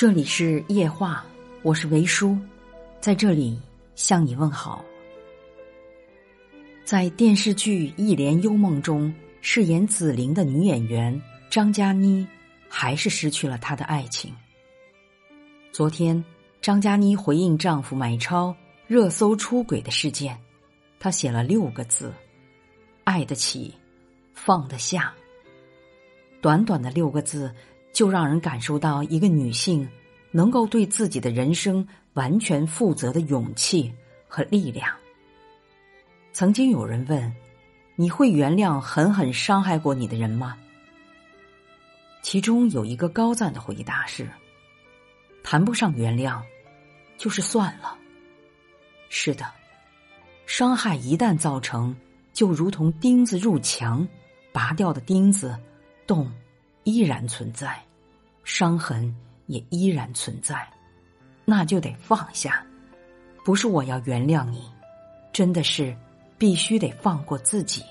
这里是夜话，我是维叔，在这里向你问好。在电视剧《一帘幽梦》中饰演紫菱的女演员张嘉倪，还是失去了她的爱情。昨天，张嘉倪回应丈夫买超热搜出轨的事件，她写了六个字：“爱得起，放得下。”短短的六个字。就让人感受到一个女性能够对自己的人生完全负责的勇气和力量。曾经有人问：“你会原谅狠狠伤害过你的人吗？”其中有一个高赞的回答是：“谈不上原谅，就是算了。”是的，伤害一旦造成，就如同钉子入墙，拔掉的钉子，洞。依然存在，伤痕也依然存在，那就得放下。不是我要原谅你，真的是必须得放过自己，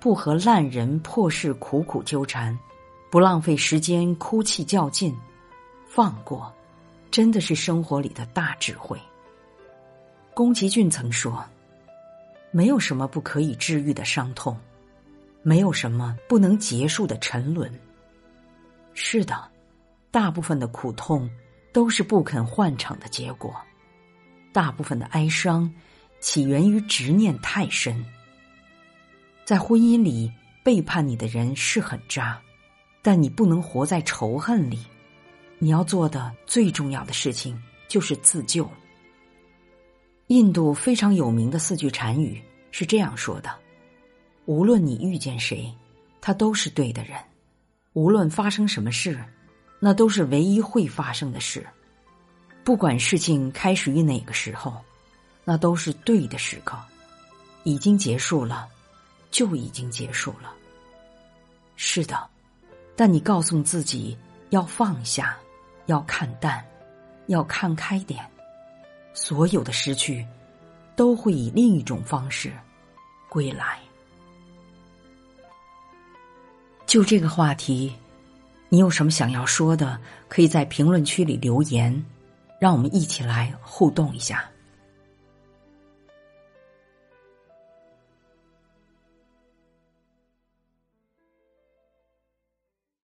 不和烂人破事苦苦纠缠，不浪费时间哭泣较劲。放过，真的是生活里的大智慧。宫崎骏曾说：“没有什么不可以治愈的伤痛，没有什么不能结束的沉沦。”是的，大部分的苦痛都是不肯换场的结果，大部分的哀伤起源于执念太深。在婚姻里，背叛你的人是很渣，但你不能活在仇恨里。你要做的最重要的事情就是自救。印度非常有名的四句禅语是这样说的：“无论你遇见谁，他都是对的人。”无论发生什么事，那都是唯一会发生的事。不管事情开始于哪个时候，那都是对的时刻。已经结束了，就已经结束了。是的，但你告诉自己要放下，要看淡，要看开点。所有的失去，都会以另一种方式归来。就这个话题，你有什么想要说的？可以在评论区里留言，让我们一起来互动一下。